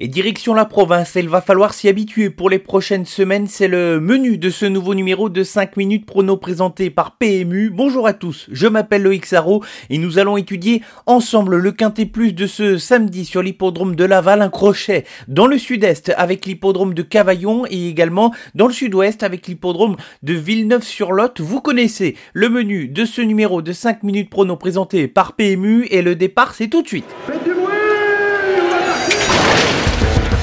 Et direction la province, il va falloir s'y habituer pour les prochaines semaines. C'est le menu de ce nouveau numéro de 5 minutes prono présenté par PMU. Bonjour à tous, je m'appelle Loïc Sarro et nous allons étudier ensemble le quintet plus de ce samedi sur l'hippodrome de Laval, un crochet dans le sud-est avec l'hippodrome de Cavaillon et également dans le sud-ouest avec l'hippodrome de Villeneuve-sur-Lot. Vous connaissez le menu de ce numéro de 5 minutes prono présenté par PMU et le départ c'est tout de suite.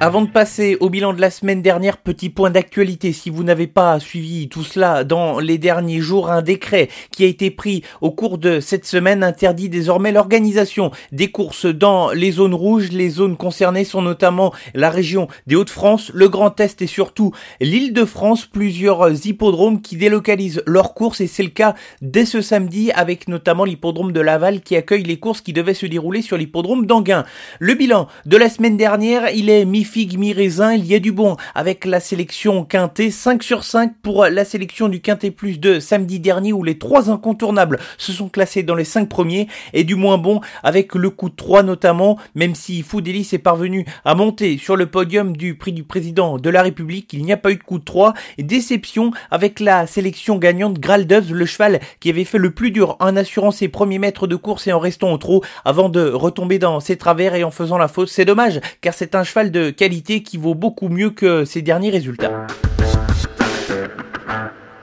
Avant de passer au bilan de la semaine dernière, petit point d'actualité. Si vous n'avez pas suivi tout cela dans les derniers jours, un décret qui a été pris au cours de cette semaine interdit désormais l'organisation des courses dans les zones rouges. Les zones concernées sont notamment la région des Hauts-de-France, le Grand Est et surtout l'île de France. Plusieurs hippodromes qui délocalisent leurs courses et c'est le cas dès ce samedi avec notamment l'hippodrome de Laval qui accueille les courses qui devaient se dérouler sur l'hippodrome d'Anguin. Le bilan de la semaine dernière, il est mi figue mi-raisin, il y a du bon avec la sélection Quintet, 5 sur 5 pour la sélection du Quintet Plus de samedi dernier où les trois incontournables se sont classés dans les 5 premiers et du moins bon avec le coup de 3 notamment, même si Foudélis est parvenu à monter sur le podium du prix du président de la République, il n'y a pas eu de coup de 3 et déception avec la sélection gagnante Graldus, le cheval qui avait fait le plus dur en assurant ses premiers mètres de course et en restant au trot avant de retomber dans ses travers et en faisant la faute. C'est dommage car c'est un cheval de qualité qui vaut beaucoup mieux que ses derniers résultats.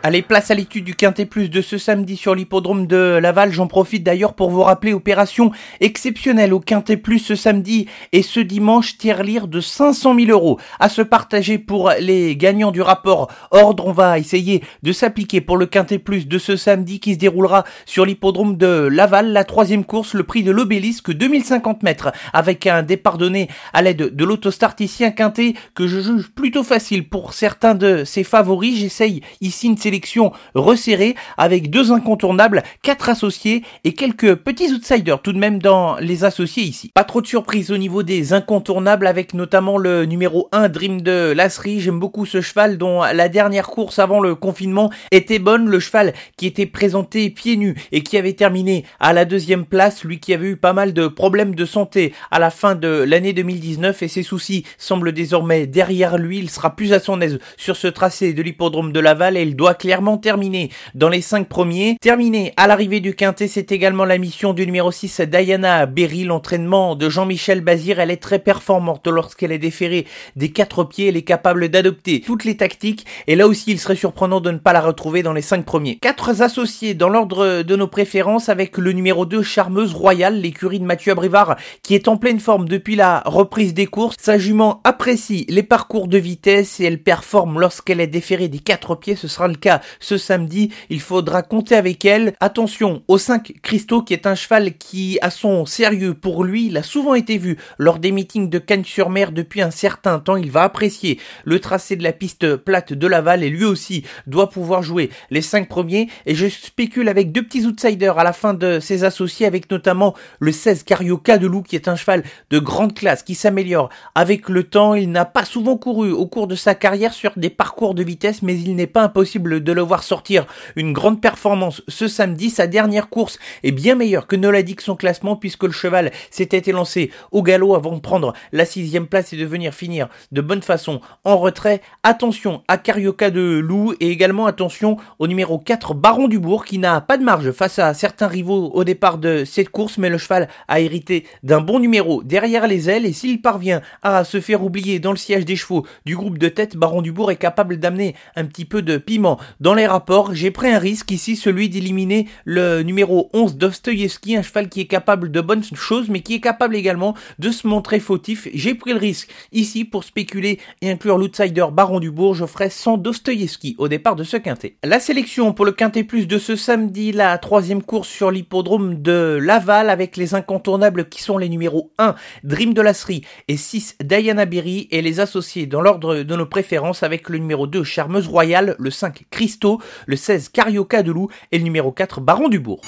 Allez, place à l'étude du Quintet Plus de ce samedi sur l'hippodrome de Laval. J'en profite d'ailleurs pour vous rappeler opération exceptionnelle au Quintet Plus ce samedi et ce dimanche, tiers-lire de 500 000 euros à se partager pour les gagnants du rapport ordre. On va essayer de s'appliquer pour le Quintet Plus de ce samedi qui se déroulera sur l'hippodrome de Laval. La troisième course, le prix de l'obélisque, 2050 mètres avec un départ donné à l'aide de l'autostart ici, un Quintet que je juge plutôt facile pour certains de ses favoris. J'essaye ici une sélection resserrée avec deux incontournables, quatre associés et quelques petits outsiders tout de même dans les associés ici. Pas trop de surprise au niveau des incontournables avec notamment le numéro 1 Dream de Lasserie. J'aime beaucoup ce cheval dont la dernière course avant le confinement était bonne. Le cheval qui était présenté pieds nus et qui avait terminé à la deuxième place, lui qui avait eu pas mal de problèmes de santé à la fin de l'année 2019 et ses soucis semblent désormais derrière lui. Il sera plus à son aise sur ce tracé de l'hippodrome de Laval et il doit clairement terminé dans les 5 premiers. Terminé à l'arrivée du quintet, c'est également la mission du numéro 6 Diana Berry, l'entraînement de Jean-Michel Bazir. Elle est très performante lorsqu'elle est déférée des quatre pieds. Elle est capable d'adopter toutes les tactiques et là aussi il serait surprenant de ne pas la retrouver dans les 5 premiers. Quatre associés dans l'ordre de nos préférences avec le numéro 2 Charmeuse Royale, l'écurie de Mathieu Abrivard qui est en pleine forme depuis la reprise des courses. Sa jument apprécie les parcours de vitesse et elle performe lorsqu'elle est déférée des quatre pieds. Ce sera le cas ce samedi. Il faudra compter avec elle. Attention au 5 Christo qui est un cheval qui a son sérieux pour lui. Il a souvent été vu lors des meetings de Cannes-sur-Mer depuis un certain temps. Il va apprécier le tracé de la piste plate de Laval et lui aussi doit pouvoir jouer les 5 premiers. Et je spécule avec deux petits outsiders à la fin de ses associés avec notamment le 16 Carioca de Loup qui est un cheval de grande classe qui s'améliore avec le temps. Il n'a pas souvent couru au cours de sa carrière sur des parcours de vitesse mais il n'est pas impossible de le voir sortir une grande performance ce samedi. Sa dernière course est bien meilleure que ne l'a dit que son classement puisque le cheval s'était élancé au galop avant de prendre la sixième place et de venir finir de bonne façon en retrait. Attention à Carioca de Loup et également attention au numéro 4 Baron du Bourg qui n'a pas de marge face à certains rivaux au départ de cette course mais le cheval a hérité d'un bon numéro derrière les ailes et s'il parvient à se faire oublier dans le siège des chevaux du groupe de tête, Baron du Bourg est capable d'amener un petit peu de piment dans les rapports. J'ai pris un risque ici, celui d'éliminer le numéro 11 Dostoyevski, un cheval qui est capable de bonnes choses mais qui est capable également de se montrer fautif. J'ai pris le risque ici pour spéculer et inclure l'outsider Baron du Bourg. Je ferai sans Dostoyevski au départ de ce quintet. La sélection pour le quintet plus de ce samedi, la troisième course sur l'hippodrome de Laval avec les incontournables qui sont les numéros 1 Dream de Lasserie et 6 Diana Berry et les associés dans l'ordre de nos préférences avec le numéro 2 Charmeuse Royale, le 5 Christo, le 16 Carioca de Loup et le numéro 4 Baron du Bourg.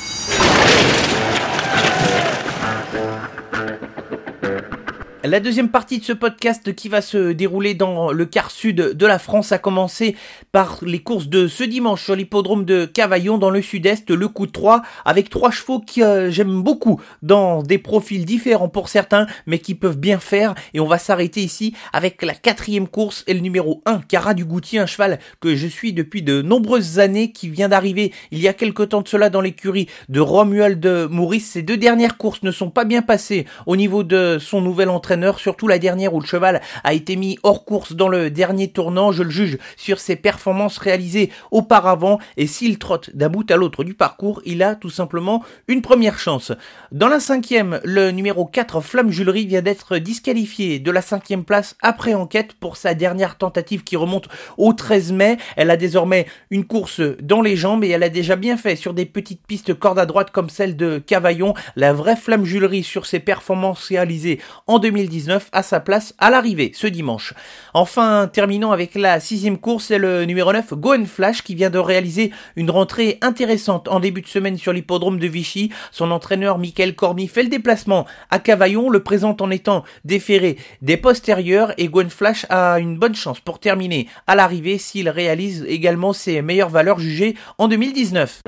La deuxième partie de ce podcast qui va se dérouler dans le quart sud de la France a commencé par les courses de ce dimanche sur l'hippodrome de Cavaillon dans le sud-est, le coup de 3 avec trois chevaux que euh, j'aime beaucoup dans des profils différents pour certains mais qui peuvent bien faire et on va s'arrêter ici avec la quatrième course et le numéro 1 Cara du Goutier, un cheval que je suis depuis de nombreuses années qui vient d'arriver il y a quelque temps de cela dans l'écurie de Romuald Maurice. Ces deux dernières courses ne sont pas bien passées au niveau de son nouvel surtout la dernière où le cheval a été mis hors course dans le dernier tournant. Je le juge sur ses performances réalisées auparavant et s'il trotte d'un bout à l'autre du parcours, il a tout simplement une première chance. Dans la cinquième, le numéro 4 Flamme Julerie vient d'être disqualifié de la cinquième place après enquête pour sa dernière tentative qui remonte au 13 mai. Elle a désormais une course dans les jambes et elle a déjà bien fait sur des petites pistes cordes à droite comme celle de Cavaillon. La vraie Flamme Julerie sur ses performances réalisées en 2019 à sa place à l'arrivée ce dimanche. Enfin, terminons avec la sixième course, c'est le numéro 9 Goen Flash qui vient de réaliser une rentrée intéressante en début de semaine sur l'hippodrome de Vichy. Son entraîneur Michael Cormy fait le déplacement à Cavaillon, le présente en étant déféré des postérieurs et Goen Flash a une bonne chance pour terminer à l'arrivée s'il réalise également ses meilleures valeurs jugées en 2019.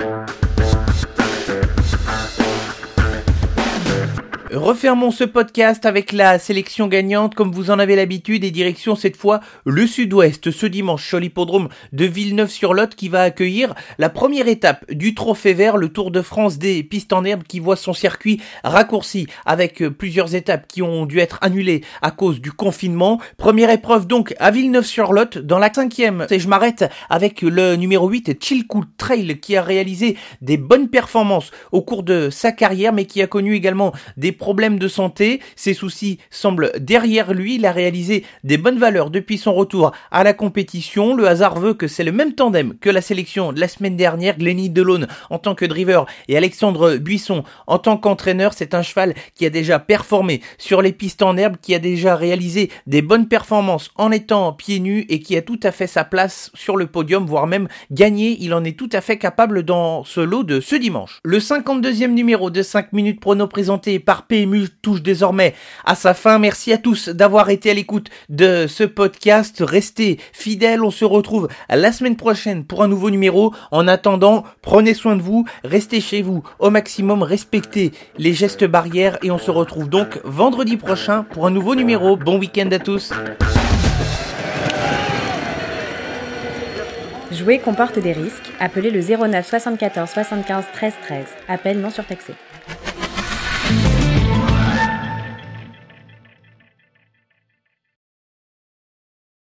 Refermons ce podcast avec la sélection gagnante comme vous en avez l'habitude et direction cette fois le sud-ouest ce dimanche sur l'hippodrome de Villeneuve-sur-Lot qui va accueillir la première étape du trophée vert, le Tour de France des pistes en herbe qui voit son circuit raccourci avec plusieurs étapes qui ont dû être annulées à cause du confinement. Première épreuve donc à Villeneuve-sur-Lot. Dans la cinquième, et je m'arrête avec le numéro 8 Chilcoot Trail qui a réalisé des bonnes performances au cours de sa carrière mais qui a connu également des problèmes de santé. Ses soucis semblent derrière lui. Il a réalisé des bonnes valeurs depuis son retour à la compétition. Le hasard veut que c'est le même tandem que la sélection de la semaine dernière. Glenny Delone en tant que driver et Alexandre Buisson en tant qu'entraîneur. C'est un cheval qui a déjà performé sur les pistes en herbe, qui a déjà réalisé des bonnes performances en étant pieds nus et qui a tout à fait sa place sur le podium, voire même gagné. Il en est tout à fait capable dans ce lot de ce dimanche. Le 52e numéro de 5 minutes prono présenté par PMU touche désormais à sa fin. Merci à tous d'avoir été à l'écoute de ce podcast. Restez fidèles. On se retrouve la semaine prochaine pour un nouveau numéro. En attendant, prenez soin de vous. Restez chez vous au maximum. Respectez les gestes barrières et on se retrouve donc vendredi prochain pour un nouveau numéro. Bon week-end à tous. Jouer comporte des risques. Appelez le 09 74 75 13 13. Appel non surtaxé.